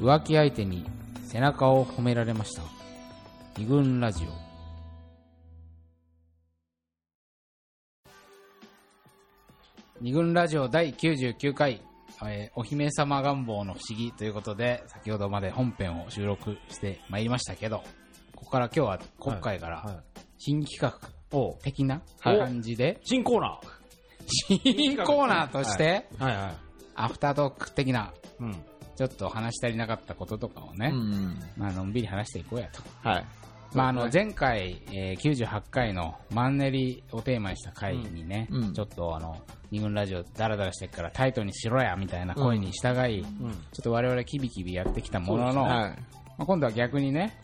浮気相手に背中を褒められました。二軍ラジオ。二軍ラジオ第99回、えーお姫様願望の不思議ということで先ほどまで本編を収録してまいりましたけどここから今日は今回からは新企画お的なはい感じで新コーナ新コーナーとしてー。はい。はい。アフタートーク的なうん。ちょっと話し足りなかったこととかをね、うん。まあのんびり話していこうやと。はい。まあ、あの前回、えー98回のマンネリをテーマにした回にね、うんちょっとあの二軍ラジオダラダラしてるからタイトにしろやみたいな声に従い、うん。ちょっと我々キビキビやってきたものの、はい。まあ、今度は逆にね、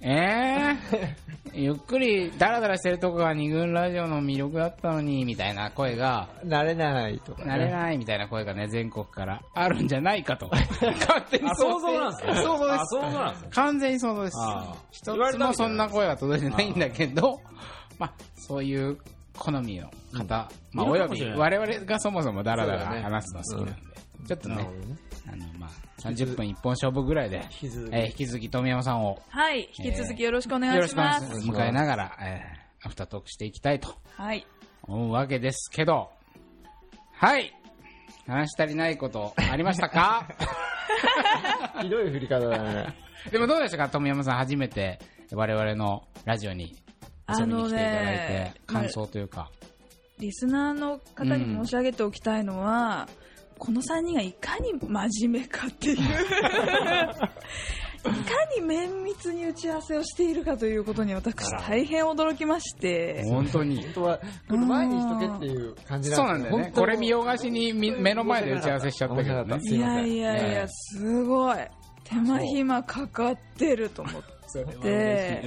えー、ゆっくりダラダラしてるとこが二軍ラジオの魅力だったのにみたいな声が、慣れないとか、ね。なれないみたいな声がね、全国からあるんじゃないかと。勝手にあ、想像なんですね。想像ですあ、想像なんですね。完全に想像です。一つもそんな声は届いてないんだけど、まあ、そういう好みの方、まあ、いおよび我々がそもそもダラダラ話すの好きなんで、ちょっとね。あの、まあ、30分一本勝負ぐらいで、引き続き。えー引き続き富山さんをはい、引き続きよろしくお願よろしくお願いします。いします。迎えながら、えーアフタートークしていきたいとはい。思うわけですけど、はい話し足りないことありましたか？ひどい振り方だね。でもどうでしたか？富山さん初めて我々のラジオに遊びに来ていただいあのねて、感想というか。リスナーの方に申し上げておきたいのは、この3人がいかに真面目かっていう。いかに綿密に打ち合わせをしているかということに私大変驚きまして。本当に。本当は、この前にしとけっていう感じそうなでなんんだよね。これ見よがしにみ目の前で打ち合わせしちゃったけどね。いやいやいええや、すごい。手間暇かかってると思って。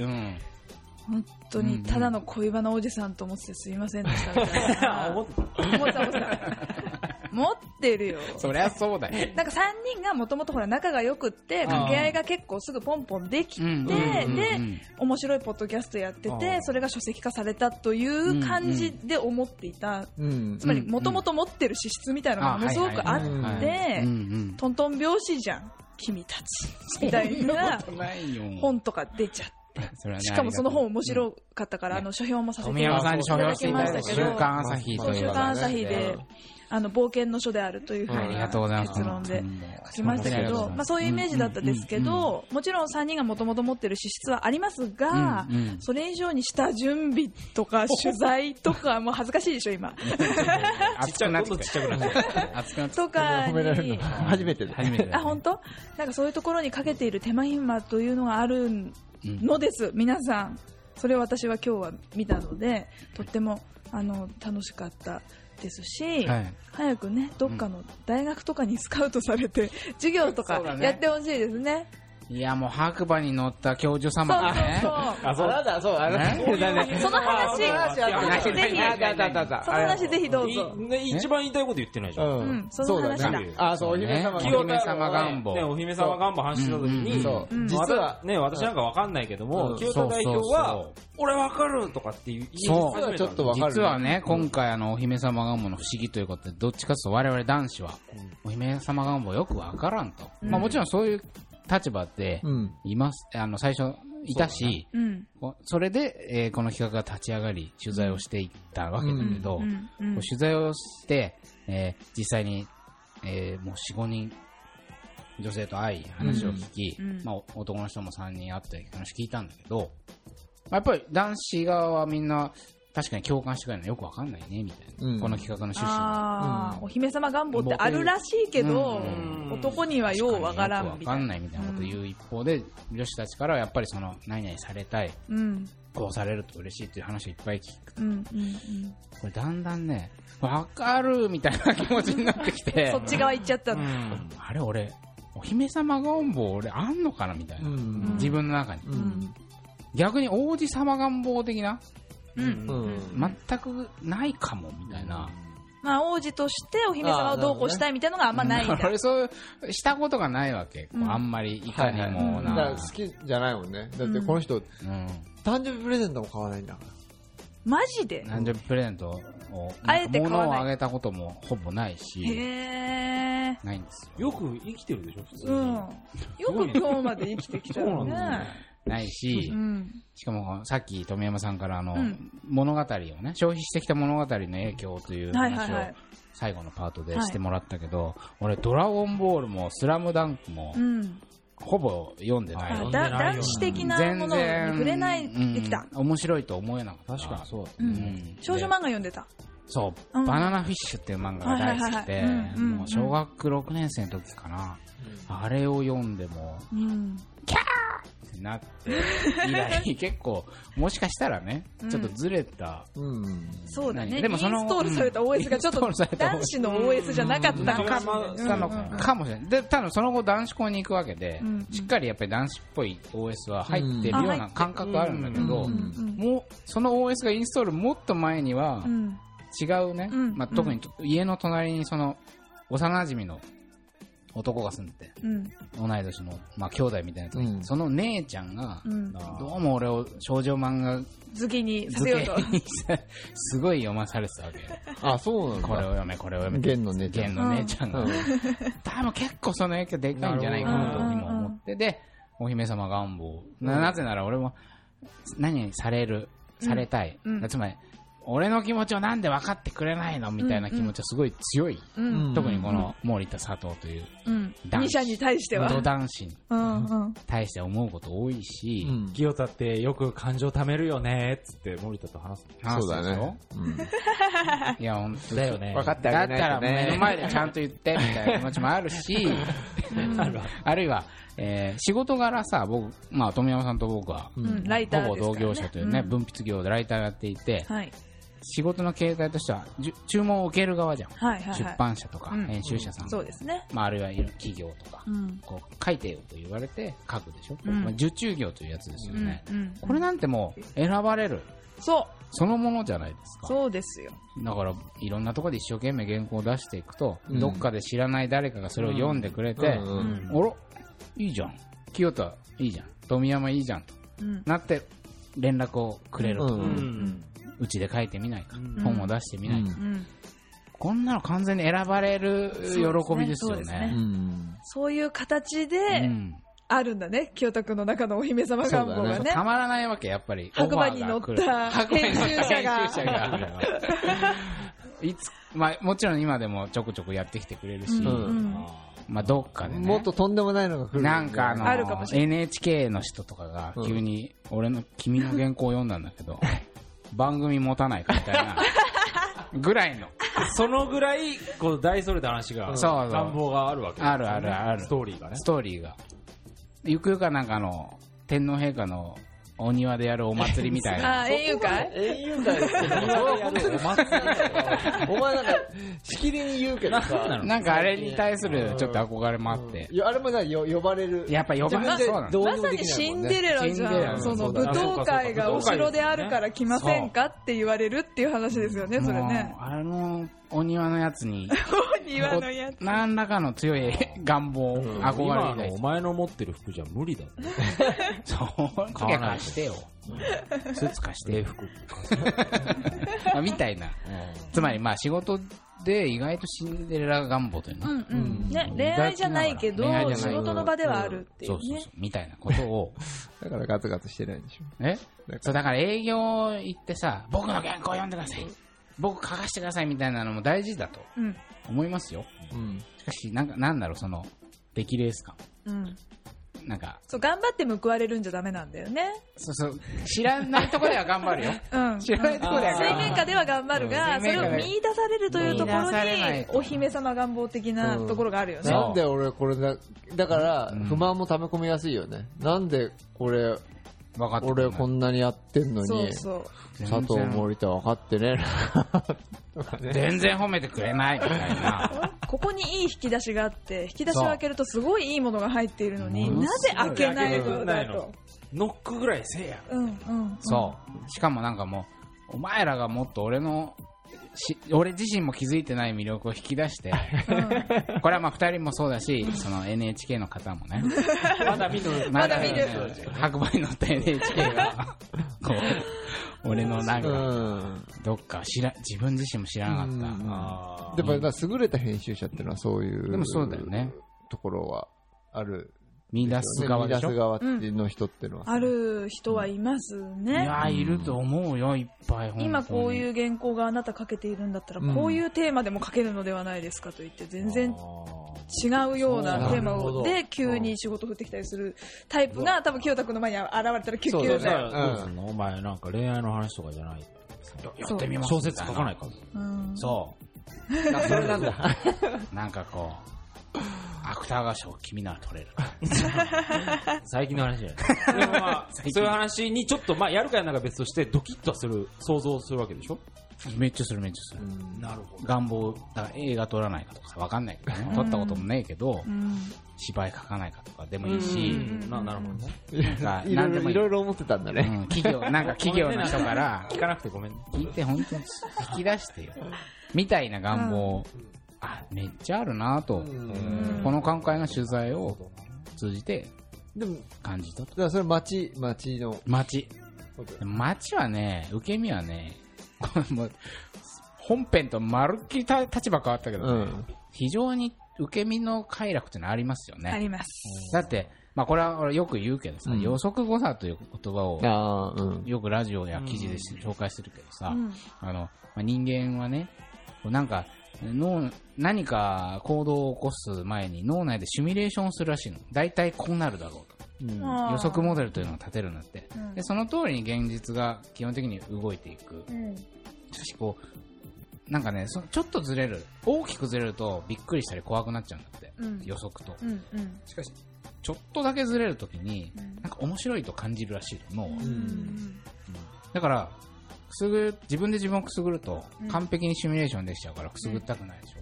本当にただの恋バナおじさんと思っててすいませんでしたみたいな。思って思った思った。持ってるよ。そりゃそうだよ。なんか3人がもともとほら仲が良くって掛け合いが結構すぐポンポンできて、うんうんうんうんで面白いポッドキャストやってあてそれが書籍化されたという感じで思っていた、うんつ。まりもともと持ってる資質みたいなのがものすごくあっはいはいはいてうんうん。トントン拍子じゃん君たちみたいなないよ。本とか出ちゃって。それはねしかもその本面い。白かったから、あの書評もさせて富山さんに書評していただいた週ただきましたけど刊朝日という週刊朝日で、あの冒険の書であるというふうありがとうございます。結論で書きましたけど、まあ、そういうイメージだったんですけ、ど、もちろん3人がもともと持ってる資質はありますが、それ以上に下準備とか取材とか、もう恥ずかしいでしょ、今。ちっちゃくなってきて。熱くなってとか褒められるにの。初めてで。初めてだねあ、本当？なんかそういうところにかけている手間暇というのがあるのです、皆さん。それを私は今日は見たので、とってもあの楽しかったですし、はい。早くね、どっかの大学とかにスカウトされて、授業とかやってほしいですね。いや、もう白馬に乗った教授様そうがね。そう。あ、そう。だ、そう、あ。その話、話ぜひ。その話ぜひどうぞ。一番言いたいこと言ってないじゃん。ううんその話だ。そうね。あ、そう、お姫様ね。がお姫様願望。ね、お姫様願望話した時に、そううん。実は、ね、私なんかわかんないけども、うん。清田代表そうそうはそう、俺わかるとかっていう言いそう始めたんちょっとわかる実はね、今回あの、お姫様願望の不思議ということで、どっちかというと我々男子は、お姫様願望よくわからんと。まあもちろんそういう立場でうん。います、あの、最初いたし、うん。こそれで、えーこの企画が立ち上がり、取材をしていったわけだけど、うん。うん。こう取材をして、えー実際に、えーもう4、5人、女性と会い、話を聞き、うん。うん。まあ、お男の人も3人会って話聞いたんだけど、まあやっぱり男子側はみんな、確かに共感してくれるのよくわかんないね、みたいな。うん。この企画の趣旨ああ、お姫様願望ってあるらしいけどうん、男にはようわからんわみたいな。かん。ないみたいなことを言う一方で、女子たちからはやっぱりその、何々されたい、うん。こうされると嬉しいっていう話をいっぱい聞く。うん。うん。うん。これだん。だん。ね、わかるみたいな気持ちになってきてそ、っち側行っちゃったの。あれ俺、お姫様願望俺あん。のかなみたいな。うん。自分の中に。うん。逆に王子様願望的な、うん。うん。全くないかもみたいな。まあ、王子としてお姫様をどうこうしたいみたいなのがあんまないんだ。俺そうしたことがないわけ。あんまりいかにもだからな。好きじゃないもんね。だってこの人、うん。誕生日プレゼントも買わないんだから。マジで？誕生日プレゼントを、あえて買わない物をあげたこともほぼないし、へね。ないんですよ。よく生きてるでしょ、普通に。うん。よく今日まで生きてきたよそうなんね。ないしう、ん。しかもさっき富山さんからあの、うん物語をね、消費してきた物語の影響というはいはい話をはい。最後のパートでしてもらったけど、俺ドラゴンボールもスラムダンクもうん。ほぼ読んでない男子的なものに触れないできた。うん面白いと思えなかった。確かにそうだううんん。少女漫画読んでた。そう、うんバナナフィッシュっていう漫画が大好きではいはいはいはいうんうん、もう小学6年生の時かな、あれを読んでも、うん。ってなって、以来結構、もしかしたらね、ちょっとずれた、うん。そうだね。でもそのインストールされた OS がちょっと男子の OS じゃなかったのかも。たのかもしれない。で、多分その後男子校に行くわけで、うんしっかりやっぱり男子っぽい OS は入ってるよううんな感覚があるんだけど、うんうんもう、その OS がインストールもっと前にはう、ん。違うね、うんまあ、特に家の隣にその、幼馴染の男が住んでて、うん。同い年の、まあ、兄弟みたいなやつうんその姉ちゃんが、うん。どうも俺を少女漫画好きにさせ付ようと。すごい読まされてたわけよ。あ、そうなんだ。これを読め、これを読め。弦の姉ちゃん弦の姉ちゃんが。うん多分結構その影響でかいんじゃないかなと今思って、で、お姫様願望。ななぜなら俺も、何にされる、されたい。うんつまり、俺の気持ちをなんで分かってくれないのみたいな気持ちはすごい強い。うん。特にこの森田佐藤という、うん。男子二者に対しては。元男子にうんうん。対して思うこと多いし、うん清田ってよく感情貯めるよねっつって森田と話すそうだね。うんいや、本当だよね分かってあだったげないとね。ら目の前でちゃんと言ってみたいな気持ちもあるし、あるいは、えー仕事柄さ、僕、まあ、富山さんと僕は、ううんほぼ。同業者というね、ん文筆業でライターをやっていて、はい。仕事の形態としては、注文を受ける側じゃん。はいはいはい。出版社とか、うん編集者さん、そうですね。まあ、あるいは企業とか、うん。こう書いてよと言われて書くでしょ？うんまあ、受注業というやつですよね。うん。これなんてもう選ばれる、そう。そのものじゃないですか。そうですよ。だから、いろんなところで一生懸命原稿を出していくと、うんどっかで知らない誰かがそれを読んでくれて、うんうんあら、いいじゃん。清田いいじゃん。富山いいじゃん。とうん。なって、連絡をくれると。ううんちで書いてみないか。うん本を出してみないか。うん。こんなの完全に選ばれる喜びですよねそういう形うでんあるんだね。清田君の中のお姫様願望がね。たまらないわけ、やっぱり。白馬に乗った編集者が編集者がいつ、まあ、もちろん今でもちょくちょくやってきてくれるし、うんうんまあ、どっかでね。もっととんでもないのが来る。なんかあの、あるかもしれ NHK の人とかが急に、俺の君の原稿を読んだんだけど、番組持たないかみたいな、ぐらいの。そのぐらいこう大それた話がそう願望があるわけね。あるあるある。ストーリーがね。ストーリーが。ゆくゆくはなんかあの、天皇陛下のお庭でやるお祭りみたいな。あ、園遊会？英雄会って お祭りお前なんか、しきりに言うけどさ。なんかあれに対するちょっと憧れもあって。いやあれもなよ呼ばれる。やっぱ呼ばれ自分でそうなのどうまさにシンデレラじゃん。その舞踏会がお城であるから来ませんかって言われるっていう話ですよね、それね。あのお庭のやつに、庭のやつ。何らかの強い願望、憧れ今みたいのお前の持ってる服じゃ無理だね そう、時は貸してよ。スーツ貸してよ。まあみたいな。つまりまあ仕事で意外とシンデレラ願望というの？うんうん。ね、恋愛じゃないけど仕事の場ではあるっていねそううそうそ。う、みたいなことを、だからガツガツしてないんでしょ。え？そうだから営業行ってさ、僕の原稿読んでください。僕書かせてくださいみたいなのも大事だとうん。思いますよ。うん。しかし、なんか、なんだろう、その、出来レース感。うん。なんか、そう、頑張って報われるんじゃダメなんだよね。そうそう、知らないところでは頑張るよ。うん。知らないところでは水頑張る。面下では頑張るが、うんそれを見出されるというところに、お姫様願望的なところがあるよね。そうなんで俺これだ、だからうん不満も溜め込みやすいよね。なんでこれ、分かって俺こんなにやってんのに、そうそう。佐藤森田分かってねえ全然褒めてくれないみたいな。ここにいい引き出しがあって、引き出しを開けるとすごいいいものが入っているのに、うんなぜ開けないのだと。ノックぐらいせえやうんうん。そう。しかもなんかもう、お前らがもっと俺の、し俺自身も気づいてない魅力を引き出して、うん。これはまあ二人もそうだし、その NHK の方もね。まだ見ぬまだ見る白馬に乗った NHK が、こう、俺のなんうか、ん。どっか知ら、自分自身も知らなかった。うんあでも、優れた編集者っていうのはそういう。でもそうだよね。ところはある。見出す側でしょ？見出す側っていうの人っていうのは。ある人はいますいね。やー、いると思うよ、いっぱい。今こうう。いう原稿があなた書けているんだったら、うん。こういうテーマでも書けるのではないですかと言って全然違うようなテーマで急に仕事振ってきたりするタイプが多分清田君の前に現れたらキュッキュッだお前なんか恋愛の話とかじゃないやってみます。小説書かないかうん。そあ それなんだ。う。なんかこう、芥川賞君なら取れる。最近の話じゃないでもまあ そういう話にちょっとまあやるかやらないか別としてドキッとする想像するわけでしょ？めっちゃするめっちゃする。なるほど。願望、だから映画撮らないかとかさ、わかんないけどね。撮ったこともねえけど、うん。芝居書かないかとかでもいいし、ななるほどね。なんかいろいろ、何でもいろいろ思ってたんだね。うん、企業、なんか企業の人から、聞かなくてごめんね。聞いて本当に引き出してよ。みたいな願望、あ、めっちゃあるなと、うんこの今回の取材を通じてでも、感じたと。だからそれ町、町の。街。街はね、受け身はね、これもう本編とまるっきりた立場変わったけどね、うん。非常に受け身の快楽っていうのはありますよね。あります。だって、まあこれは俺よく言うけどさ、うん予測誤差という言葉をうん。よくラジオや記事でし紹介するけどさ、うんあの、まあ、人間はね、こうなんか、脳、何か行動を起こす前に脳内でシミュレーションをするらしいの。大体こうなるだろうと。うん予測モデルというのを立てるんだって。うんで、その通りに現実が基本的に動いていく。うんしかしこう、なんかね、そちょっとずれる。大きくずれるとびっくりしたり怖くなっちゃうんだって。うん予測と。うんうんしかし、ちょっとだけずれるときに、うんなんか面白いと感じるらしいの、脳は。うんだから、くすぐ、自分で自分をくすぐるとうん、完璧にシミュレーションできちゃうからくすぐったくないでしょ？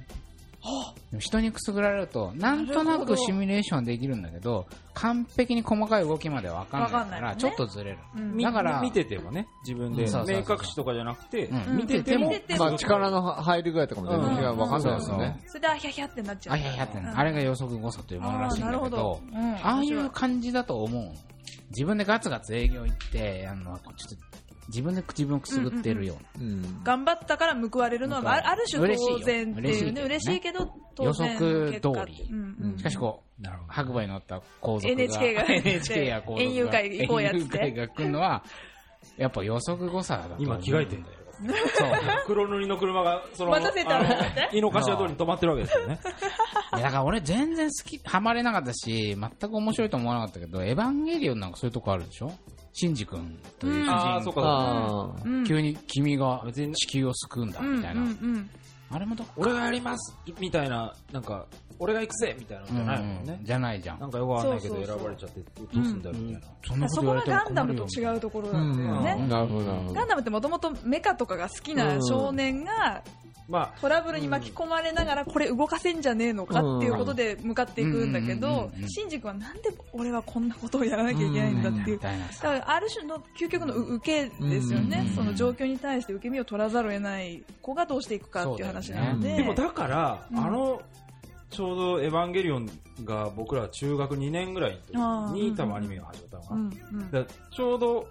でも人にくすぐられると、なんとなくシミュレーションできるんだけど、完璧に細かい動きまでわかんないから、ちょっとずれる。うん。みだから見ててもね自分で。うんそうそうそう。明確視とかじゃなくてうん。見てても。見てても。まあ力の入り具合とかも全然違う。うんわかんないですよね。それであひゃひゃってなっちゃうあ、いやいやってうん。あれが予測誤差というものらしいんだけどあーなるほど、うん。ああいう感じだと思う。自分でガツガツ営業行って、あの、ちょっと自分で自分をくすぐってるような。うん。頑張ったから報われるのはあある種当然っていうね。嬉嬉しいしいけど当然予測通り。うんうん。しかしこう、なるほど。白馬に乗った皇族が NHK が NHK や皇族が園遊会行こうやっつって園が来るのは、やっぱ予測誤差だ今着替えてんだよそう。黒塗りの車がその待たせた井の頭通りに止まってるわけですよね。いやだから俺全然好き、ハマれなかったし、全く面白いと思わなかったけど、エヴァンゲリオンなんかそういうとこあるでしょ？シンジ君という主人公。ああそうかああ。うん。急に君が地球を救うんだうんみたいな。あれもどっか。俺がやりますみたいななんか俺が行くぜみたいなのじゃないもんうん。ね。じゃないじゃん。なんかよくわかんないけど選ばれちゃってどうすんだろうみたいな。そんなそこがガンダムと違うところなんだようんねなるほど、なるほど。ガン。ダムってもともとメカとかが好きな少年がまトラブルに巻き込まれながらこれ動かせんじゃねえのかっていうことで向かっていくんだけどシンジ君はなんで俺はこんなことをやらなきゃいけないんだっていうださ。からある種の究極の受けですよね。うんその状況に対して受け身を取らざるを得ない子がどうしていくかっていう話なので。あでもだからうん。あのちょうど「エヴァンゲリオン」が僕ら中学2年ぐらいに多分アニメが始まったのかうな、んうん。だからちょうど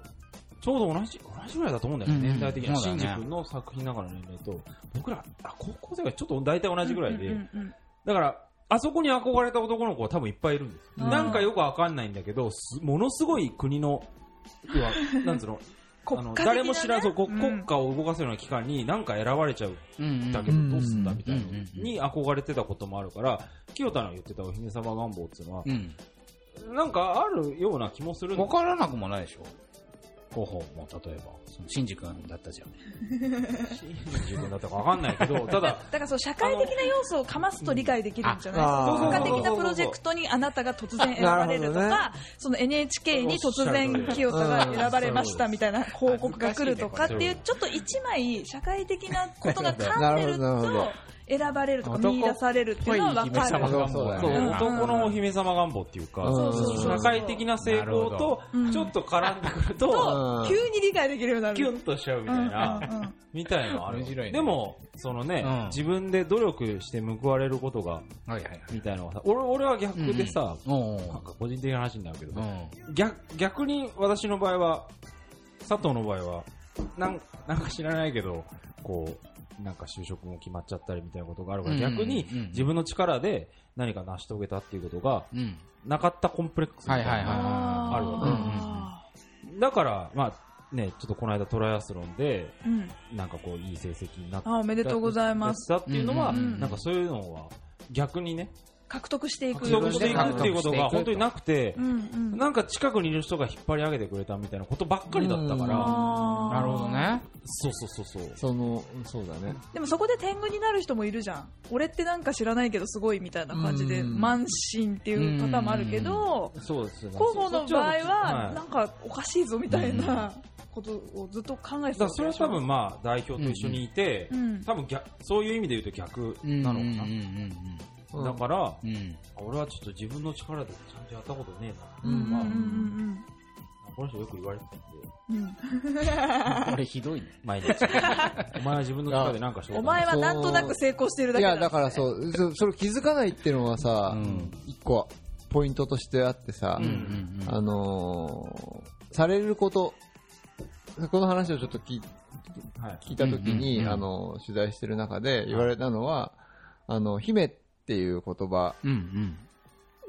ちょうど同じ同じぐらいだと思うんだよね、うんうん。年代的にシンジ君の作品ながらの年齢と僕らあ高校生がちょっと大体同じぐらいで、うんうんうんだからあそこに憧れた男の子は多分いっぱいいるんですなんかよくわかんないんだけどすものすごい国の要は なんつうの誰も知らず、国家を動かすような機関になんか選ばれちゃうだけどどうすんだみたいなのに憧れてたこともあるから清田の言ってたお姫様願望っていうのはうん。なんかあるような気もするわからなくもないでしょ候補も例えば、そのシンジ君だったじゃん。自分だったかわかんないけど ただだからそう社会的な要素をかますと理解できるんじゃないですか。ああ国家的なプロジェクトにあなたが突然選ばれるとか、その NHK に突然清田が選ばれましたみたいな広告が来るとかっていう、ちょっと一枚社会的なことが噛んでる なるほどなるほと選ばれるとか男見出されるっていうのは分かる。そうそうだそうねん。男のお姫様願望っていうか、社会的な成功とうんちょっと絡んでくると、と、急に理解できるようになる。キュンとしちゃうみたいな、みたいなのある。面白いね。でもそのね、うん。自分で努力して報われることがはいはいはい。みたいなのがさ俺俺は逆でさ、なんか個人的な話になるけどさ、うん。逆逆に私の場合は佐藤の場合はなんなんか知らないけど、こう、なんか就職も決まっちゃったりみたいなことがあるから、うん逆にうん自分の力で何か成し遂げたっていうことが、うん。なかったコンプレックスみたいな。はいはいはいあるわけあだから、まあ、ね、ちょっとこの間トライアスロンで、ーうんなんかこう、いい成績になった。あおめでとうございますやったっていうのは、うんうんうんなんかそういうのは、逆にね、獲得していく。獲得していくっていうことが本当になくてう、んうん。なんか近くにいる人が引っ張り上げてくれたみたいなことばっかりだったから、なるほどね。そうそうそうそう。その、そうだね。でもそこで天狗になる人もいるじゃん。俺ってなんか知らないけどすごいみたいな感じでうん。慢心っていうパターンもあるけどそうですよね。広報の場合はい。なんかおかしいぞみたいなことをずっと考えてたそれは多分まあ代表と一緒にいて、うん。多分逆そういう意味で言うと逆うんなのかな、うんうんだから、うん。うん。俺はちょっと自分の力でちゃんとやったことねえな、うんうんうんこの人よく言われてたんで これひどいね。毎日。お前は自分の力でなんかしろお前はなんとなく成功してるだいや、けだだからそう、そそれ気づかないっていうのはさうん、一個ポイントとしてあってさうん、うんうん。あのー、されること、この話をちょっと聞いはい。聞いたときうんうんに、うん。あの、取材してる中で言われたのは、あの、姫っていう言葉。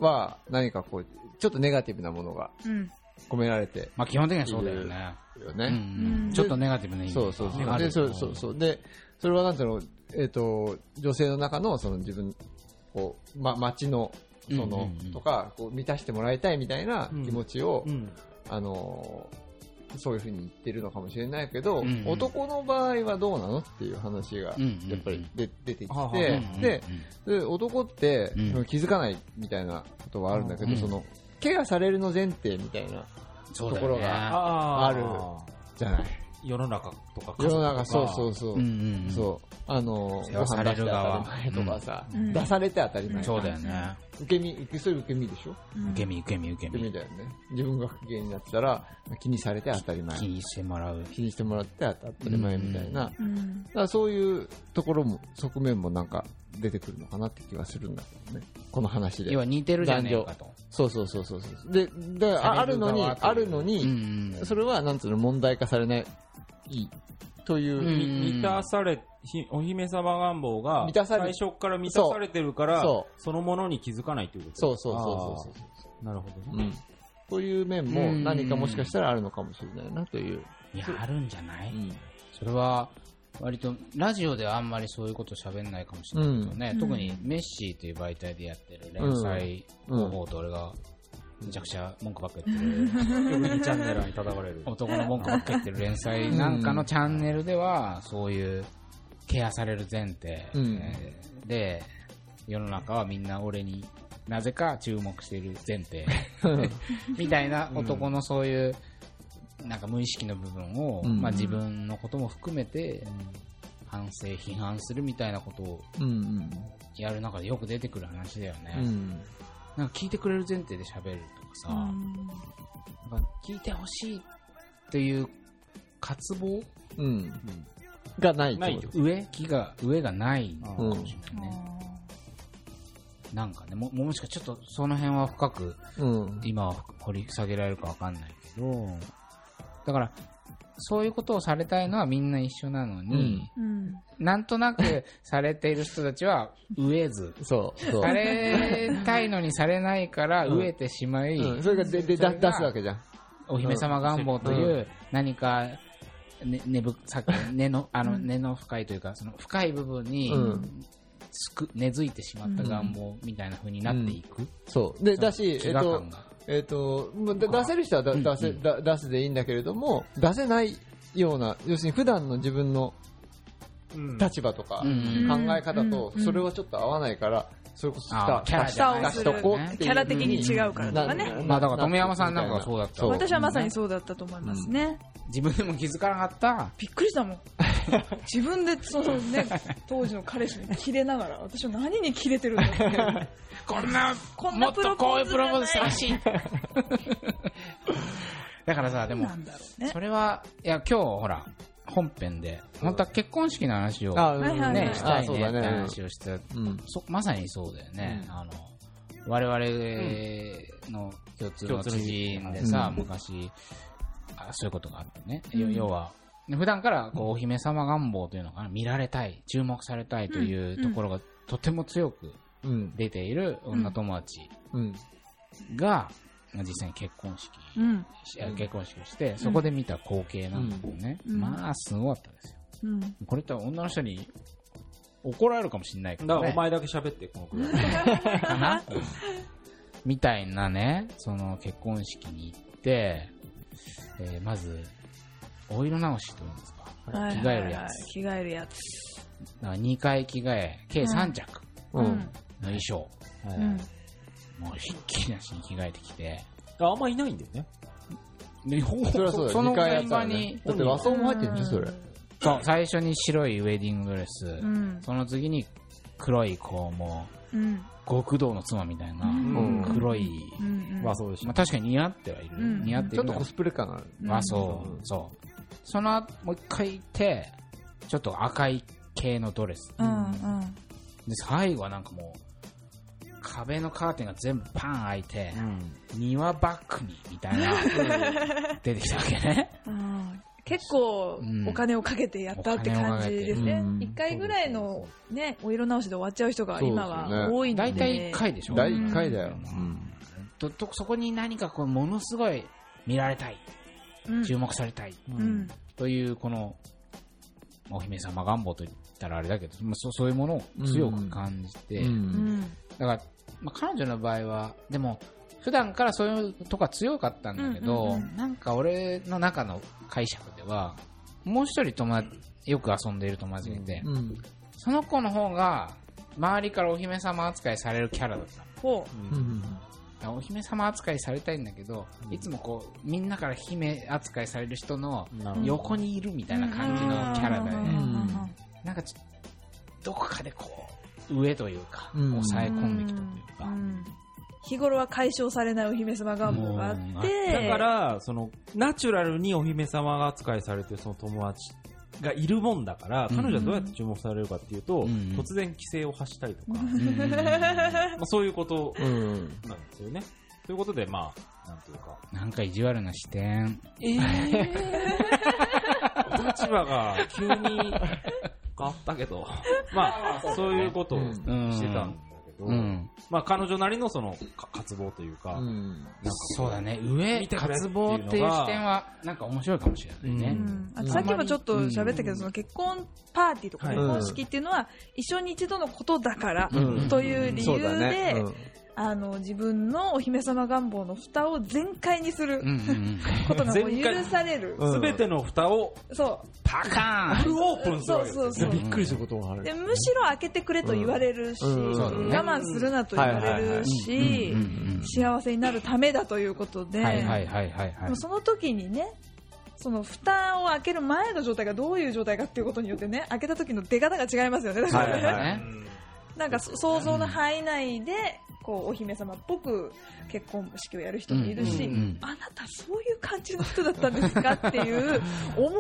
は何かこう、ちょっとネガティブなものがうん込められてまあ基本的にはそうだよね。るよね。うんうんうんちょっとネガティブな意味そうそうそう。あるで、そうそうそう。で、それはなんていうの、えっ、と、女性の中の、その自分、こう、ま、街の、その、うんうんうんとか、こう、満たしてもらいたいみたいな気持ちを、うんあのーそういうふうに言ってるのかもしれないけど、うんうん。男の場合はどうなのっていう話が、やっぱりで出てきて、うんで、で男って、うん。気づかないみたいなことはあるんだけど、うんその、ケアされるの前提みたいな、ところがああるじゃない。世の中とか世の中、そうそうそう。うんうんうんそう。あの、世話される側ご飯出して当たり前とかさ、うん出されて当たり前。そうだよね。受け身、受け、それ受け身でしょ？うん受け身受け身受け身。受け身だよね。自分が不機嫌になってたら、気にされて当たり前気。にしてもらう。気にしてもらって当たり前みたいな。うんだからそういうところも、側面もなんか出てくるのかなって気がするんだけどね。この話で要。は似てるじゃねえかと。そうそうそうそうそう。で、で、ああるのに、あるのうんに、うんそれはなんつうの、問題化されない、という、う満たされひお姫様願望が満たされ最初から満たされてるからそそのものに気づかないということそうそうそうそうそう。うなるほどね、うん。という面もうん何かもしかしたらあるのかもしれないなという。いや、あるんじゃない？うんそれは、割と、ラジオではあんまりそういうこと喋んないかもしれないけどね、うん。特にメッシーという媒体でやってる連載方法と俺が、めちゃくちゃ文句ばっか言ってる、よく2チャンネルに叩かれる。男の文句ばっか言ってる連載なんかのチャンネルでは、そういうケアされる前提、うん。えーで、世の中はみんな俺になぜか注目している前提。みたいな男のそういう、なんか無意識の部分を、うんまあ、自分のことも含めて、反省、批判するみたいなことをうんやる中でよく出てくる話だよね。うん。うん。なんか聞いてくれる前提で喋るとかさ、なんか聞いてほしいという渇望？うん。がないってこと上？気が、上がないのかうんもしれないね。なんかね、ももしかちょっとその辺は深くうん。今は掘り下げられるかわかんないけど、だから、そういうことをされたいのはみんな一緒なのに、うん。なんとなくされている人たちは飢えず、そう、そう。されたいのにされないから飢えてしまい、うん、それがででだ出すわけじゃん。お姫様願望という何か、ね、根ぶさっきの根のあの根の深いというかその深い部分に、うん。すく根付いてしまった願望みたいな風になっていく、そう。で、だし、えっとえっと、出せる人はだうん出せ、だ出すでいいんだけれども、出せないような、要するに普段の自分のうん。立場とか、うん。考え方とう、ん。それはちょっと合わないから、それこそあキャラ的に違うからとかね。まあだから富山さんなんかがそうだった私はまさにそうだったと思いますね。自分でも気づかなかった。びっくりしたもん。自分でそのね、当時の彼氏にキレながら、私は何にキレてるんだって。こんなこんなもっとこういうプロポーズしてほしいだからさでもなんだろうね。それはいや今日ほら本編で本当は結婚式の話をね、したいそうだねって話をして、うん。そまさにそうだよね、うん。あの我々の共通の知人でさ、うん。昔あそういうことがあってね、うんよ要はで普段からこうお姫様願望というのかな、見られたい、注目されたいというところがとても強くうん。出ている女友達うん。が、まあ実際に結婚式、うん。し結婚式をして、そこで見た光景なんだけどね、うんまあすごかったですよ。うん。これって女の人に怒られるかもしれないけど、ねだからお、前だけ喋って、このくらい。かな？みたいなね、その結婚式に行って、えーまず、お色直しというんですか、はい着替えるやつ。着替えるやつ。だから2回着替え、計3着う。うんん。の衣装、はいうん。もうひっきりなしに着替えてきて、ああんまいないんだよね。でほそれはそうだよ。その二回やっ現場たらねに、だって和装も入ってるんでしょ、それ。そう、最初に白いウェディングドレス、うん。その次に黒い、こう、もうん。う、極道の妻みたいな、ん黒い、うん。うでしょまあ。確かに似合ってはいる。うん似合ってちょっとコスプレ感ある。うんあ、そう、そう。その後、もう一回行って、ちょっと赤い系のドレス。うん。うん。で、最後はなんかもう、壁のカーテンが全部パン開いて、庭バックに、みたいな、出てきたわけね。うん結構うんお金をかけてやったって感じですねうん。一回ぐらいのね、お色直しで終わっちゃう人が今は多いんで。大体1回でしょ第1回だよ。ととそこに何かこう、ものすごい見られたい、うん。注目されたい、うん。という、この、お姫様願望と言ったらあれだけど、まあ、そうそういうものを強く感じて、うんうん。だから、まあ、彼女の場合は、でも、普段からそういうとこは強かったんだけど、うんうんうん。なんか俺の中の解釈では、もう一人友達、よく遊んでいる友達がいて、うん。その子の方が、周りからお姫様扱いされるキャラだったうん。お姫様扱いされたいんだけど、いつもこう、みんなから姫扱いされる人の横にいるみたいな感じのキャラで、うんねん。なんかちょどこかでこう、上というか、うん。抑え込んできたというか、うん。日頃は解消されないお姫様願望があって、だから、その、ナチュラルにお姫様扱いされてるその友達がいるもんだから、うん彼女はどうやって注目されるかっていうと、うん突然規制を発したりとか、うんまあ、そういうことうん。なんですよね。ということで、まあ、なんていうか、なんか意地悪な視点。立場が急に変わったけど、まあ、そういうことをしてたんど、うん。まあ、彼女なりのその、か渇望というか、うん。なんかこそうだね。上、渇のが望っていう視点は、なんか面白いかもしれないね。うんあとさっきもちょっと喋ったけど、その結婚パーティーとかはい結婚式っていうのは一生に一度のことだからうんという理そうだ由でねうんあの自分のお姫様願望の蓋を全開にする。ことが許される。うんすべての蓋をそパカーンフルオープンするそうそうそうびっくりすることがあう。るで。むしろ開けてくれと言われるし、うんね我慢するなと言われるし幸せになるためだということで、はいはいはいはいはいでも。その時にね、その蓋を開ける前の状態がどういう状態かっていうことによってね、開けた時の出方が違いますよね。だからねはいはいね。なんかそ想像の範囲内で、こう、お姫様っぽく結婚式をやる人もいるし、うんうんうん。あなたそういう感じの人だったんですかっていう、思わ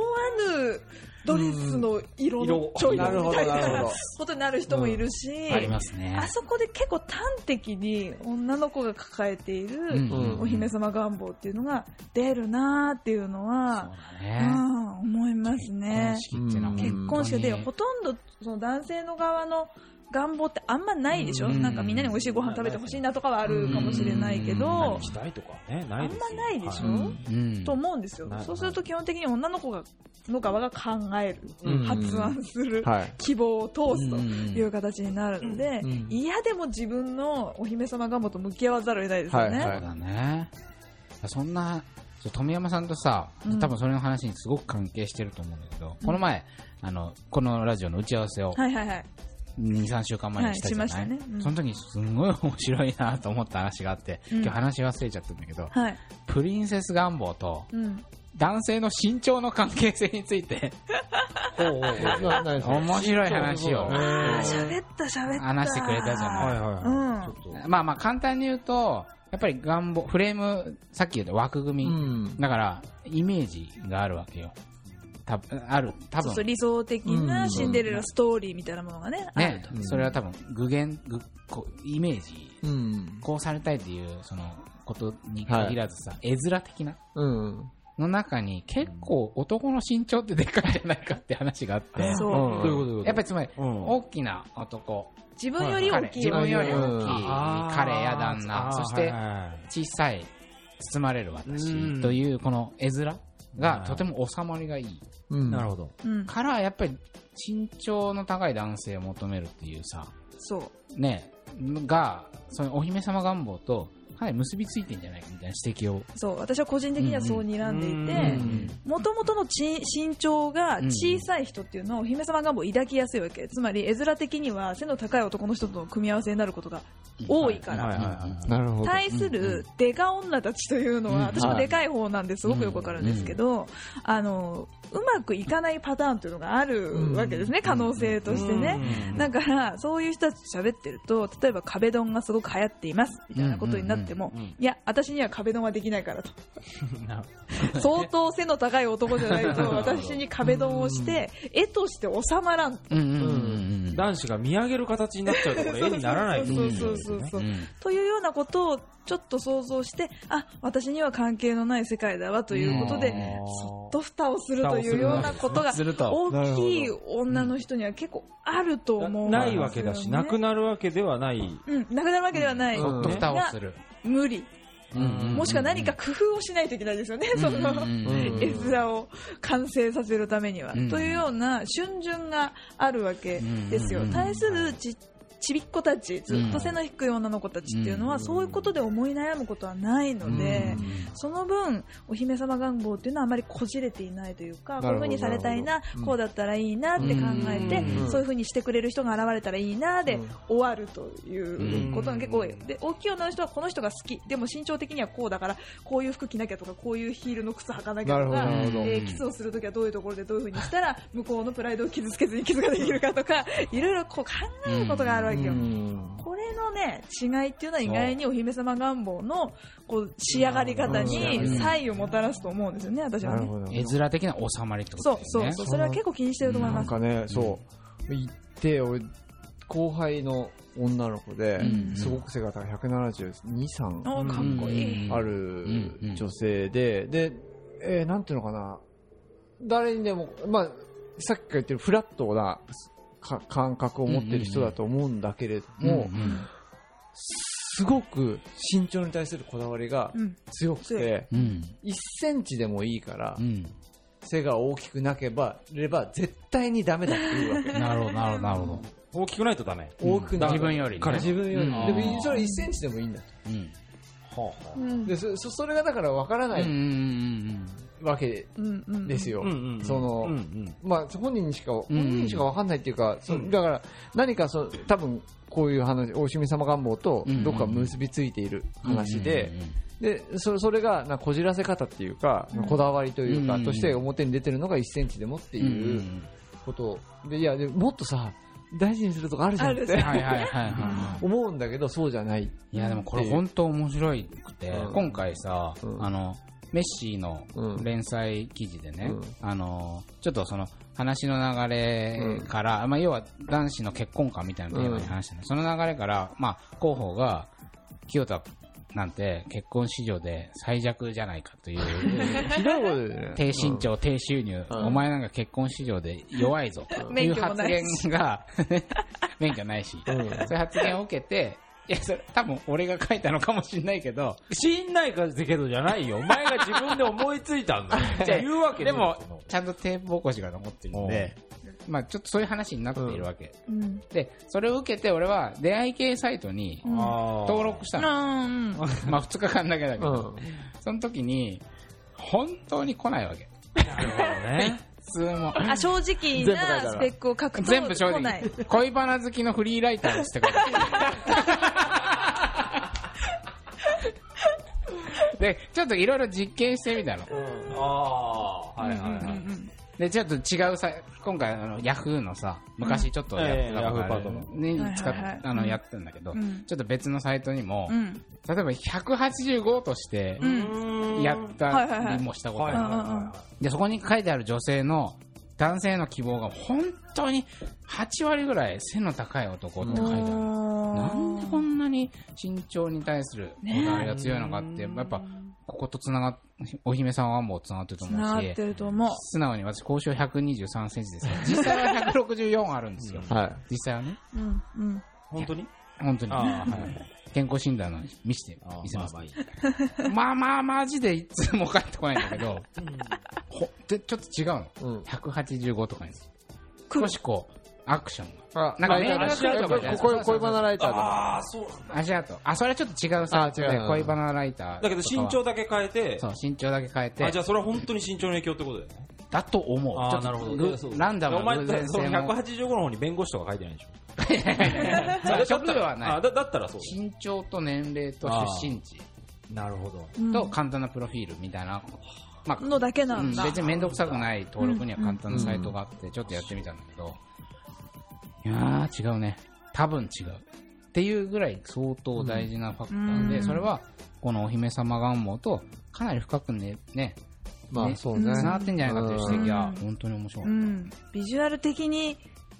ぬドレスの色のチョイスみたいなことになる人もいるし、ありますね。あ。そこで結構端的に女の子が抱えている、うんうんお姫様願望っていうのが出るなーっていうのは、だね。うん思いますね。結婚式で本ほとんどその男性の側の願望ってあんまないでしょ、うん。なんかみんなに美味しいご飯食べてほしいなとかはあるかもしれないけうん。ど、期待とかね、あん。まないでしょと思うん。ですよ。そうすると基本的に女の子がの側が考える、うん。発案する、はい。希望を通すとうん。いう形になるので、うん。嫌でも自分のお姫様願望と向き合わざるを得ないですよね。はいそうだね。そん。な、富山さん。とさうん、多分それの話にすごく関係してると思うん。だけど、この前、あの、このラジオの打ち合わせをはいはいはい。2、3週間前にしたじゃない、はいね。うん。その時にすんごい面白いなと思った話があって、うん。今日話し忘れちゃったんだけど、はい。プリンセス願望とうん。男性の身長の関係性について、面白い話を。喋った喋った。話してくれたじゃない？はいはい。まあまあ簡単に言うと、やっぱり願望、フレーム、さっき言った枠組み、うん。だから、イメージがあるわけよ。たある、多分。そうそう理想的なシンデレラストーリーみたいなものがね、あるねと。、うんそれは多分具現具こうイメージ。うん。こうされたいっていうそのことに限らずさ、絵面的なうん。の中に結構男の身長ってでかいじゃないかって話があって、そう。うん。やっぱりつまりうん。大きな男、自分より大彼きい。自分より大きい。彼や旦那、そしてはいはい小さい包まれる私うん。というこの絵面はい。がとても収まりがいいうん。なるほど。うん。からやっぱり身長の高い男性を求めるっていうさ。そう。ね。がそのお姫様願望とかなり結びついてんじゃないかみたいな指摘を。そう。私は個人的にはそう睨んでいてうんもともとのち身長が小さい人っていうのはお姫様願望を抱きやすいわけ。つまり絵面的には背の高い男の人との組み合わせになることが多いから、はいはいはいなるほど。対するデカ女たちというのは、うん。私もでかい方なんです。ごくよくわかるんですけど、あのうまくいかないパターンというのがあるわけですね、可能性としてね。だから、そういう人たちと喋ってると、例えば壁ドンがすごく流行っています、みたいなことになっても、いや、私には壁ドンはできないからと。な相当背の高い男じゃないと、私に壁ドンをして、絵として収まらん。男子が見上げる形になっちゃうとこれ絵にならないそうそうそうそう。うんというようなことをちょっと想像して、あ、私には関係のない世界だわということで、うんそっと蓋をするというようなことがすると大きい女の人には結構あると思うんですよ、ね。ないわけだし、なくなるわけではない。うん、なくなるわけではない。うんそっと蓋をする無理。もしくは何か工夫をしないといけないですよね、その、絵面を完成させるためには。うん。というような春巡があるわけですよ。うん対するちちびっ子たち、ずっと背の低い女の子たちっていうのは、うん。そういうことで思い悩むことはないので、その分、お姫様願望っていうのはあまりこじれていないというか、こういうなるほど風にされたいなこうだったらいいなって考えてう、ん。そういう風にしてくれる人が現れたらいいなでうん。終わるということが結構多い。で、大きい女の人はこの人が好き、でも身長的にはこうだから、こういう服着なきゃとか、こういうヒールの靴履かなきゃとか、えーキスをするときはどういうところでどういう風にしたら、向こうのプライドを傷つけずにキスができるかとか、いろいろこう考えることがあるわけよ。うん。これのね、違いっていうのは意外にお姫様願望のこう仕上がり方に差異をもたらすと思うんですよね、私はね。絵面的な収まりってことそうですね。そうそう、それは結構気にしてると思います。なんかね、そう。行って、俺、後輩の女の子でうん、すごく背が高い。172、3おかっこいい。ある女性で、で、えーなんていうのかな、誰にでも、まあ、さっきから言ってるフラットなか感覚を持ってる人だと思うんだけれども、すごく身長に対するこだわりがうん。強くて、うんうん。1センチでもいいからう、ん。背が大きくなければ絶対にダメだっていうわけ。なるほどなるほどなるほど。大きくないとダメ。大きくな自分よりね。彼。自分より。うん。でも、それ1センチでもいいんだ。と。うん。はうんで、そそそれがだから分からなうんうんうんうんですよ。そのうんうん。まあ、本人にしか、本人にしか分かんないっていうか、そうん。だから、何かそう、多分、こういう話、大清水様願望とうん、どっか結びついている話で、で、そそれが、なこじらせ方っていうか、こだわりというか、うんとして表に出てるのが1センチでもっていうこと。で、いや、でもっとさ、大事にするとこあるじゃんって思うんだけど、そうじゃない。いやでもこれ本当面白いくて、うん。今回さ、うん。あのメッシーのうん。連載記事でね、うん。あのちょっとその話の流れから、まあ、要は男子の結婚観みたいなテーマに話してる、その流れから、まあ、広報が清田なんて結婚市場で最弱じゃないかというひどいことでね。低身長、低収入、うん。お前なんか結婚市場で弱いぞという発言が 免許ないし、うん。そういう発言を受けていやそれ多分俺が書いたのかもしれないけど死んないかけどじゃないよ。お前が自分で思いついたんだよ。じゃあ言うわけでもよちゃんとテープ起こしが残ってるんで、まあ、ちょっとそういう話になっているわけ、うん。でそれを受けて俺は出会い系サイトに登録したの、うん。まあ2日間だけだけど、うん。その時に本当に来ないわけなるほどね。普通も。あ、正直なスペックを書くと全部正来ない。直恋バナ好きのフリーライターですって書いてあるでちょっといろいろ実験してみたの。ああ、はいはいはい。でちょっと違うさ今回あのヤフーのさ昔ちょっとやってたことある。ええヤフーパートナに使っはいはい。はいあのやってたんだけど、うん。ちょっと別のサイトにも、うん。例えば185としてうん。やったはいりもしたことある、はいはいはでそこに書いてある女性の男性の希望が本当に8割ぐらい背の高い男って書いてある、なんでこんなに身長に対するこだわりが強いのかって、やっぱこことつながっ、お姫さんはもうつながってると思うしつながって、ると思う。素直に私、交渉123センチですよ。実際は164あるんですよ。はい。実際はね。うん、うん。本当に？本当に。ああ、はい。健康診断の見せて見せますまあ。まあ。まあまあ、マジでいつも帰ってこないんだけど、ほでちょっと違うの。うん。185とかに。少しこう、アクションが。あなんかメールが来るとかじゃない恋恋バナライターとか。ああ、そうなんだ。足跡。あ、それはちょっと違うさ。あ違うで恋バナライター。だけど身長だけ変えて、そう、身長だけ変えて。あ、じゃあそれは本当に身長の影響ってことだよね。だと思う。ああ、ちょっとなるほど。ぐいやそうランダムお前な偶然その性も。185の方に弁護士とか書いてないでしょ。ちょっとではないあ。だだったらそう身長と年齢と出身地だ。なるほど。うんと簡単なプロフィールみたいな。まあ、のだけなうんんだ。別に面倒くさくない登録には簡単なサイトがあって、ちょっとやってみたんだけど、いやー、違うね。多分違う。っていうぐらい相当大事なファクターで、うんそれは、このお姫様願望と、かなり深くね、ね、ねまあそうね。繋がってんじゃないかという指摘はうん、本当に面白い。うん。ビジュアル的に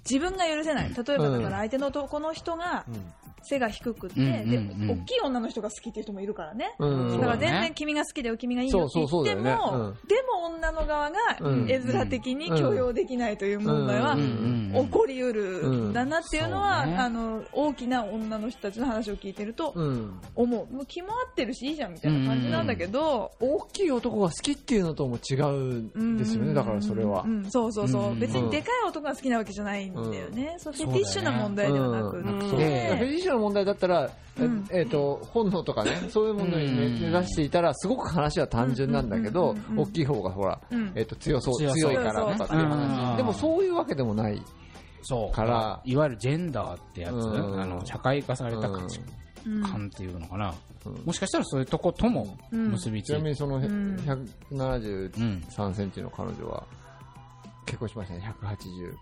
自分が許せない。例えばだうんから相手の男の人がうん。背が低くて、うんうんうん。で、大きい女の人が好きっていう人もいるからね。うん。だから全然君が好きだよ、君がいいよって言っても、そうそうだよね。でも女の側がうん。絵面的に許容できないという問題は起こりうるんだなっていうのは、そうね。あの、大きな女の人たちの話を聞いてるとうん。思う。もう気も合ってるしいいじゃんみたいな感じなんだけど、大きい男が好きっていうのとも違うんですよね、だからそれは。う。ん、そうそうそう、うん。別にでかい男が好きなわけじゃないんだよね。そうフェティッシュな問題ではなくうん。って、の問題だったら、えうん。えーと本能とかね、そういうものにうん。目指していたら、すごく話は単純なんだけどうんうんうんうん、大きい方がほら、うん。えーと強そう強そう強いからとかっていう話。でもそういうわけでもない。そう。からいわゆるジェンダーってやつ、うん。あの、社会化された価値うん。観っていうのかな。うん。もしかしたらそういうとことも結びついて。ちなみにそのん。173うん。センチの彼女は、結婚しましたね、180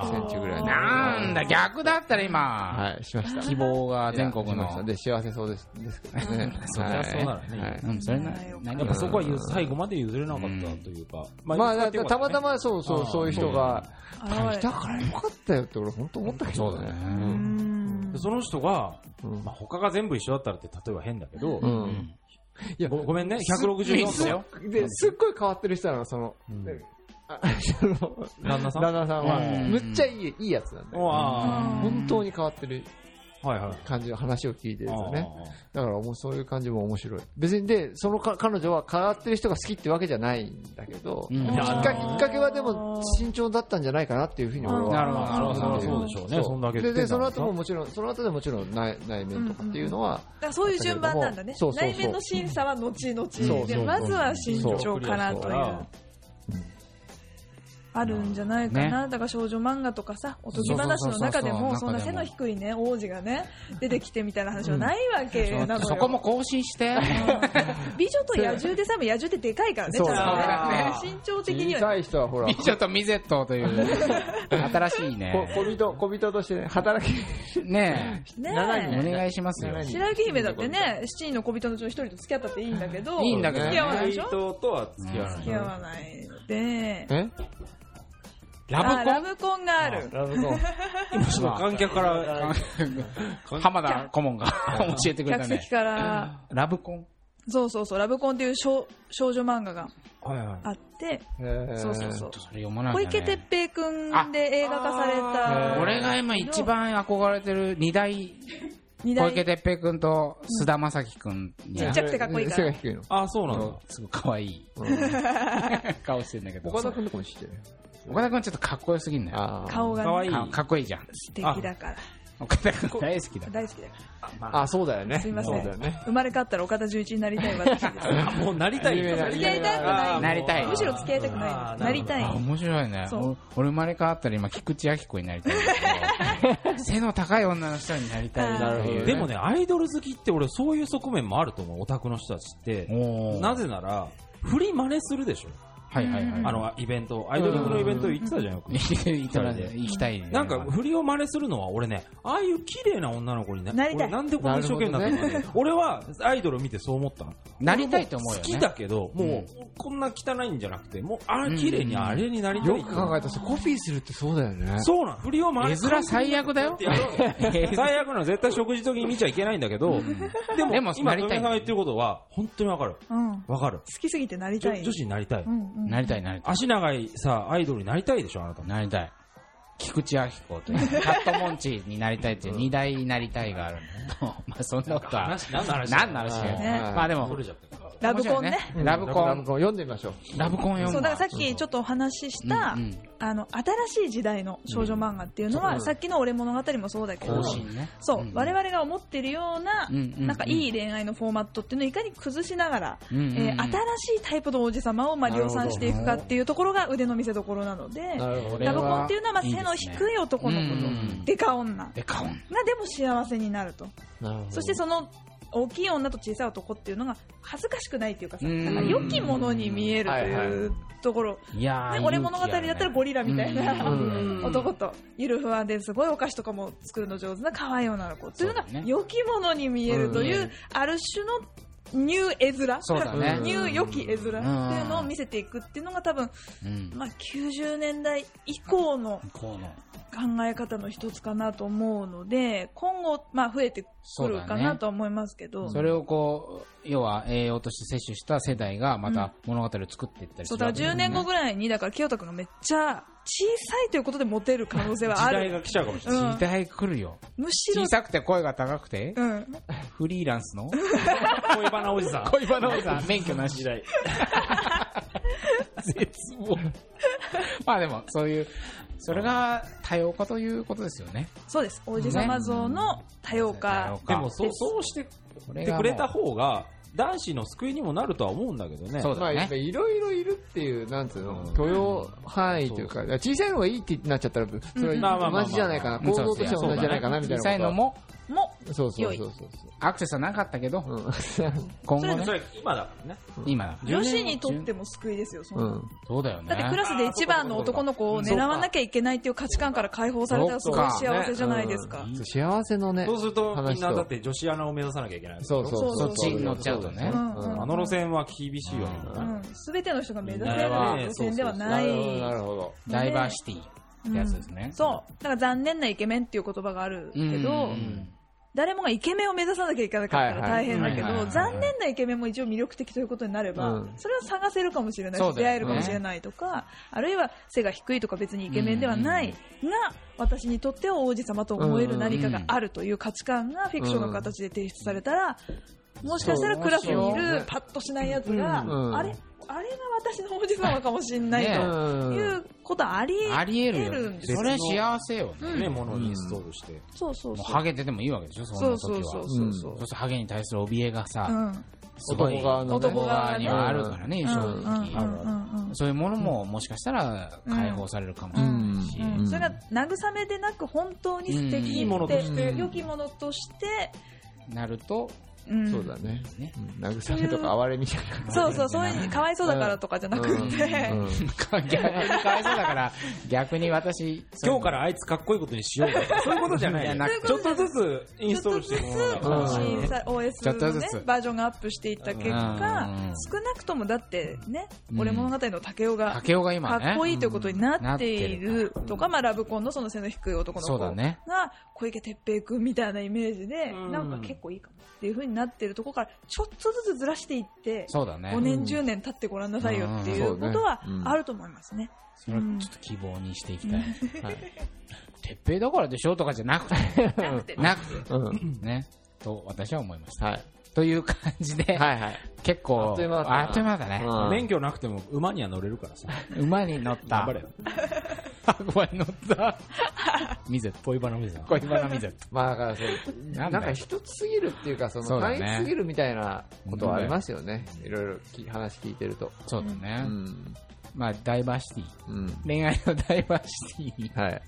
センチぐらいの。なんだ、逆だったら今、はい、しました。希望が全国の。で、幸せそうですですけどね。そりゃそうならね。はい。うん、それなやっぱそこはゆ最後まで譲れなかったというか。まあ、たまたまそうそう、そういう人が、い。たからよかったよって俺本当思ったけどね。そうだね。うん。でその人が、うん。まあ、他が全部一緒だったらって例えば変だけど、うん。いやごごめんね、164だよ。で、すっごい変わってる人なの、その、うん。あその旦那さん？旦那さんは、うん。むっちゃいいいいやつなんだ本当に変わってるあ、はいはい。感じの話を聞いてるとね。あだからもうそういう感じも面白い。別にで、そのか彼女は変わってる人が好きってわけじゃないんだけど、うん。きっかけきっかけはでも慎重だったんじゃないかなっていうふうに俺は。なるほど。なるほど。あそうでしょうね。そんだけでで、その後もんももちろん、その後でもちろん内内面とかっていうのは、だからそういう順番なんだね。そうそうそう。内面の審査は後々でまずは慎重からというあるんじゃないかな、だから少女漫画とかさおとぎ話の中でもそんな背の低いね王子がね出てきてみたいな話はないわけなのよ、そこも更新して。美女と野獣でさえも野獣ってでかいからねちそう。ゃんとね。身長的には小さい人はほら、美女とミゼットという、新しいね。こ小人、小人としてね、働き、ねねえ、おえ願いしますよ。7人。白雪姫だってね七人の小人のうち人と付き合ったっていいんだけどいいんだけどね。付き合わないでしょ？人とは付き合わない。付き合わないので。え？あラブラブコンがある。ラブコン。今ちょっと観客から、コ ン浜田顧問が教えてくれたね。客席。から。ラブコン？そうそうそう、ラブコンっていう少少女漫画が。あって、そうそうそう。小池徹平くんで映画化された。俺が今一番憧れてる二大小池徹平君と菅田将暉君に。ちっちゃくてかっこいいから。背が低いの。あ、そうなんだ。すごい可愛い。うん。顔してんだけど。岡田君とかも知ってる？岡田君ちょっとかっこよすぎんだよ顔がねかわいいかかっこいいじゃん素敵だから。岡田君大好きだ大好きだから。あ、そうだよね。すいませんそうだよね。生まれ変わったら岡田准一になりたい私です。あ、もうなりたい。付き合いたくない。なりたいむしろ付き合いたくあない。ーなりたいあ。面白いねそうお俺生まれ変わったら今菊池亜希子になりたい背の高い女の人になりたいなるほどねでもね、アイドル好きって俺そういう側面もあると思う、オタクの人たちって。なぜなら、振り真似するでしょ。はいはいはい。あの、イベント、アイドリングのイベント行ってたじゃん、よく。行きたいね行きたいね。なんか、振りを真似するのは俺ね、ああいう綺麗な女の子にななりたい俺なんでこんな一生懸命なったの。俺はアイドルを見てそう思ったの。なりたいと思うよね好きだけど、もう、こんな汚いんじゃなくて、もう、あれ綺麗にあれになりたい。よく考えたらさコピーするってそうだよね。そうなん、振りを真似絵面最悪だよ最悪なの絶対食事時に見ちゃいけないんだけど、でも、でも今、富美さんが言ってることは、本当にわかる。うん。好わかる。きすぎてなりたい。女女子になりたい。うんうん。なりたいなりたい。足長いさ、アイドルになりたいでしょ、あなた。なりたい。菊池亜希子という、カットモンチになりたいっていう二大になりたいがあるんだけど、まあそんなことは、話何の話何の話だよ。ね。まあでも、取れちゃったからラブコンね。うん。ラブコン、ラブコン読んでみましょう。ラブコン読むそう、だからさっききちょっとお話しした、うんうん。あの、新しい時代の少女漫画っていうのは、うん。さっきの俺物語もそうだけど。そう、ん我々が思ってるような、なんかいい恋愛のフォーマットっていうのをいかに崩しながら、うんうんうん。えー新しいタイプの王子様をまあ量産していくかっていうところが腕の見せ所なので、ラブコンっていうのはまあ背の低い男の子と、うんデカ女。がでも幸せになると。なるほど。そしてその大きい女と小さい男っていうのが恥ずかしくないっていうかさ、うん。なんか良きものに見えるとはいはいいうところ、いやーね、俺物語だったらゴリラみたいな、うん。男とゆるふわですごいお菓子とかも作るの上手な可愛い女の子っていうのが良きものに見えるという、うん。ある種のニュー絵面？そうだね。ニュー良き絵面？っていうのを見せていくっていうのが多分、うん。まあ、90年代以降の。考え方の一つかなと思うので今後、まあ、増えてくるかそうだね。なとは思いますけど、それをこう、要は栄養として摂取した世代がまた物語を作っていったりすそうだから10るわけですね年後ぐらいにだから清田君がめっちゃ小さいということでモテる可能性はある時代が来ちゃうかもしれない。うん時代来るよ。むしろ小、さくて声が高くて、うん、フリーランスの？恋バナおじさん。恋バナおじさん、免許なし時代。絶望。まあでも、そういう、それが多様化ということですよね。そうです王子様像の多様化、でも、そう、そうしてくれた方が、男子の救いにもなるとは思うんだけどね。まあ、そうだね。やっぱいろいろいるっていう、なんつうのうん、許容範囲というか、小さいのがいいってなっちゃったら、それは同じじゃないかな、うん。構造としては同じじゃないかな、みたい小なことは。さいのも、もそうそうそうそうアクセスはなかったけど、そう。今後ねそ、れ今だからね。今だ。女子にとっても救いですよそのうん。うん。そうだよね。だってクラスで一番の男の子を狙わなきゃいけないっていう価値観から解放されたらすごい幸せじゃないですか。そう幸せのねそう、すると、みんなだって女子アナを目指さなきゃいけない。そうそうそうそっちに乗っちゃうとねうんうんあの路線は厳しいよね。うん、全ての人が目指せる路線ではな。ないるほど、なるほど。ダイバーシティってやつですね。そう。だから残念なイケメンっていう言葉があるけうんど、うん。誰もがイケメンを目指さなきゃいけなかったら大変だけど、残念なイケメンも一応魅力的ということになれば、うん。それは探せるかもしれないし、ね。出会えるかもしれないとか、あるいは背が低いとか別にイケメンではないが、私にとっては王子様と思える何かがあるという価値観がフィクションの形で提出されたら、もしかしたらクラスにいるパッとしないやつが、うん。あれ？あれが私の王子様かもしれないねとうんいうことはありありえる得るよんですよ。それ幸せよね。ね、ものをインストールして。そうそうそう。もうハゲててもいいわけでしょ、そそうの時は。そうそうそそうそう。うするとハゲに対する怯えがさ、うん。男側のね。男側にはあるからね、正うん。うん。直。うん。うん。そういうものももしかしたら解放されるかもしれないし。うん。それが慰めでなく本当に素敵うん。いいものとして。良きものとして、なると、うん。そうだね。ね。うん。慰めとか哀れみたいな。そうそう、そういう、かわいそうだからとかじゃなくて、うん。逆にかわいそうだから、逆に私、今日からあいつかっこいいことにしようとか、そういうことじゃないちょっとずつインストールしてもらうん新さちょっ OS のねとずつ、バージョンがアップしていった結果うん、少なくともだってね、うん。俺物語の竹雄が、竹雄が今かね。っこいいということになっていうんなるとか、まあラブコンのその背の低い男の子がそうだね。小池徹平君みたいなイメージで、うん。なんか結構いいかもっていう風になってるところから、ちょっとずつずらしていって、そうだね。5年10年経ってごらんなさいよっていうことはうんあると思いますね。それはちょっと希望にしていきたい。はい。鉄平だからでしょとかじゃなくて、なくてなくて、うん。ね。と私は思いました。はい。という感じで、はいはい。結構、あっという間だったなあっという間だね。うん免許なくても馬には乗れるからさ。馬に乗った。頑張れよ。馬に乗った。ミゼット。恋バナおじさん。恋バナミゼット。まあだからそう、なんか一つすぎるっていうか、その、単一すぎるみたいなことはありますよね。いろいろき話聞いてると。そうだうね。ん。まあ、ダイバーシティ。うん。恋愛のダイバーシティにはい。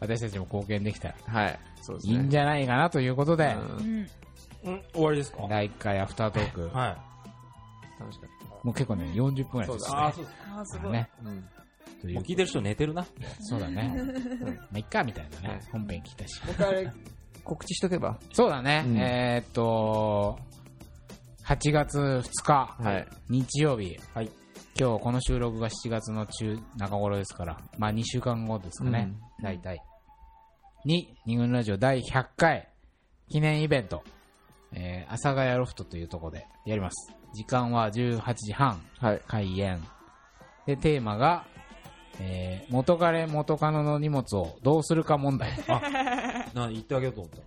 私たちも貢献できたらはい。そうですね。いいんじゃないかなということで、うんうんうん、終わりですか？第1回アフタートーク、はい。楽しかっもう結構ね、40分ぐらいですね。ああ、そうです。あーすごい。ね。た。うん。というもう聞いてる人寝てるな。そうだね。まあ、いっか、みたいなはいね。本編聞いたし。もう一回あれ、告知しとけば？そうだね。うんえーっと、8月2日、はい。日曜日。はい今日この収録が7月の中、中頃ですから、まあ2週間後ですかね。大体。に、二軍ラジオ第100回記念イベント、えー、阿佐ヶ谷ロフトというところでやります。時間は18時半、はい。開演。で、テーマが、えー、元彼元カノの荷物をどうするか問題。な、言ってあげようと思った。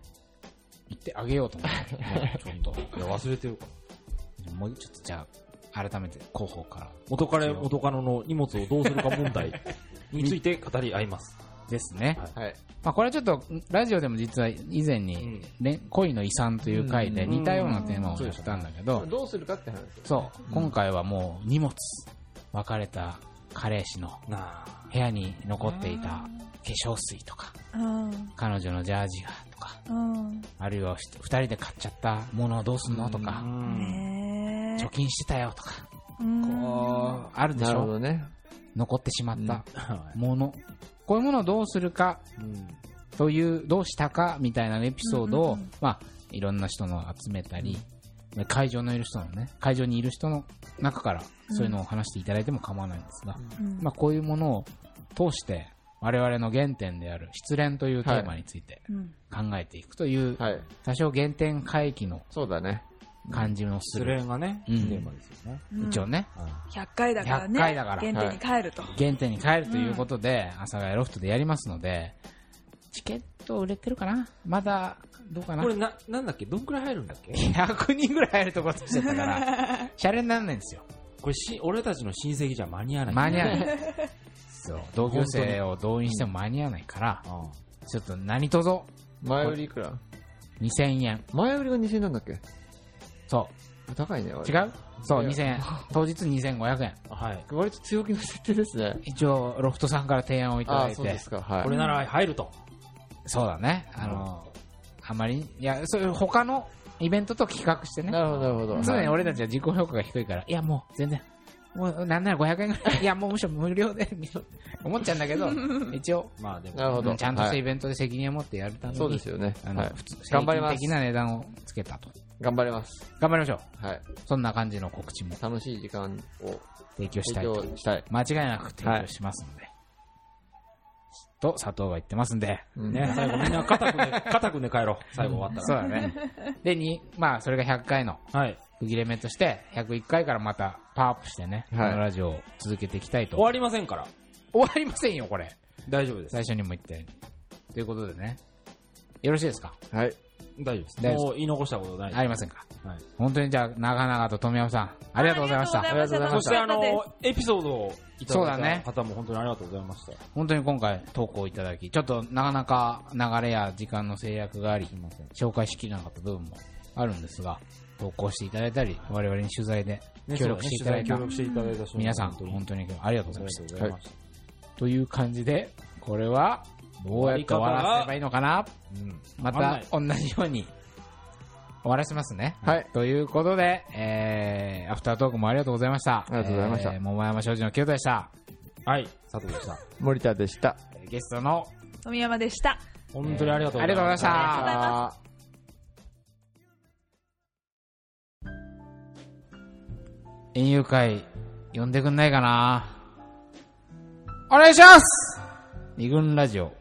言ってあげようと思って。ねちょっいや、忘れてるか。と、もうちょっとじゃあ、改めて広報から。元彼、元カノの荷物をどうするか問題について語り合います。ですね。はい。まあこれはちょっと、ラジオでも実は以前に、うんれ恋の遺産という回でうん似たようなテーマをやったんだけど、どうするかって話ですそう、今回はもう荷物、別れた彼氏の。部屋に残っていた化粧水とか、うん。彼女のジャージがとか、うん。あるいは二人で買っちゃったものをどうすんのとか貯金してたよとか、うん。こう、あるでなしょ？るほどね。残ってしまったはもの。こういうものをどうするか。という、どうしたかみたいなエピソードを、まあ、いろんな人の集めたり、会場のいる人のね、会場にいる人の中から、そういうのを話していただいても構わないんですが、うんまあ、こういうものを通して、我々の原点である失恋というテーマについてうん考えていくという、はい。多少原点回帰のそうだね。感じのす失る、恋がね、うん。テーマですよね。うん。一応ね、100回だからね。100回だから。原点に帰ると。原点に帰るということで、阿佐ヶ谷ロフトでやりますので、チケット売れてるかな？まだ、どうかな？これな、なんだっけ？どんくらい入るんだっけ ?100 人ぐらい入るところとしてたから、シャレにならないんですよ。これし、俺たちの親戚じゃ間に合わない。間に合わない。そう、同級生を動員しても間に合わないから、あちょっと何とぞ前売りいくら？2000円。前売りが2000円なんだっけ？そ高いね。違う？そう、いや2000 円。当日2500円。あはい。割と強気の設定ですね。一応、ロフトさんから提案をいただいてそうで、すか。はい。これなら入ると。そうだね。あの、あまり、いや、そういう他のイベントと比較してね。なるほど、なるほど。常にはい俺たちは自己評価が低いから、いやもう全然、もうなんなら500円ぐらい、いやもうむしろ無料で、思っちゃうんだけど、一応、まあでも。なるほど。ちゃんとしたはいイベントで責任を持ってやるために、そうですよね。あの、はい普通、頑張ります的な値段をつけたと。頑張ります。頑張りましょう。はい。そんな感じの告知も楽しい時間を提供した提いと。供したい。間違いなく提供しますので。と、佐藤が言ってますんで。うんね、最後みんな肩組んで、肩組んで帰ろう。最後終わったそうだね。で、に、まあ、それが100回のら。はい。区切れ目として、101回からまたパワーアップしてね、はいこのラジオを続けていきたいと。終わりませんから。終わりませんよ、これ。大丈夫です。最初にも言ったように。ということでね。よろしいですか？はい。大丈夫です。大丈夫ですもう言い残したことない。ありませんか？はい。本当にじゃあ、長々と富山さん、ありがとうございました。ありがとうございましたそしてあの、エピソードをいただいた方も本当にありがとうございました。本当に今回投稿いただき、ちょっとなかなか流れや時間の制約があり、紹介しきれなかった部分もあるんですが、投稿していただいたり、我々に取材でね協力していただいたね取材協力していただいた人皆さん、本当にありがとうございました。ありがとうございました。という感じで、これは、どうやって終わらせればいいのかな？うんまた同じように終わらせますね。はい。ということで、えー、アフタートークもありがとうございました。ありがとうございましたえー桃山商事の清田でした。はい、佐藤でした。森田でした。えーゲストの、富山でした。本当にありがとうありがとうございました。ありがとうございま園遊会、呼んでくんないかな？お願いします二軍ラジオ。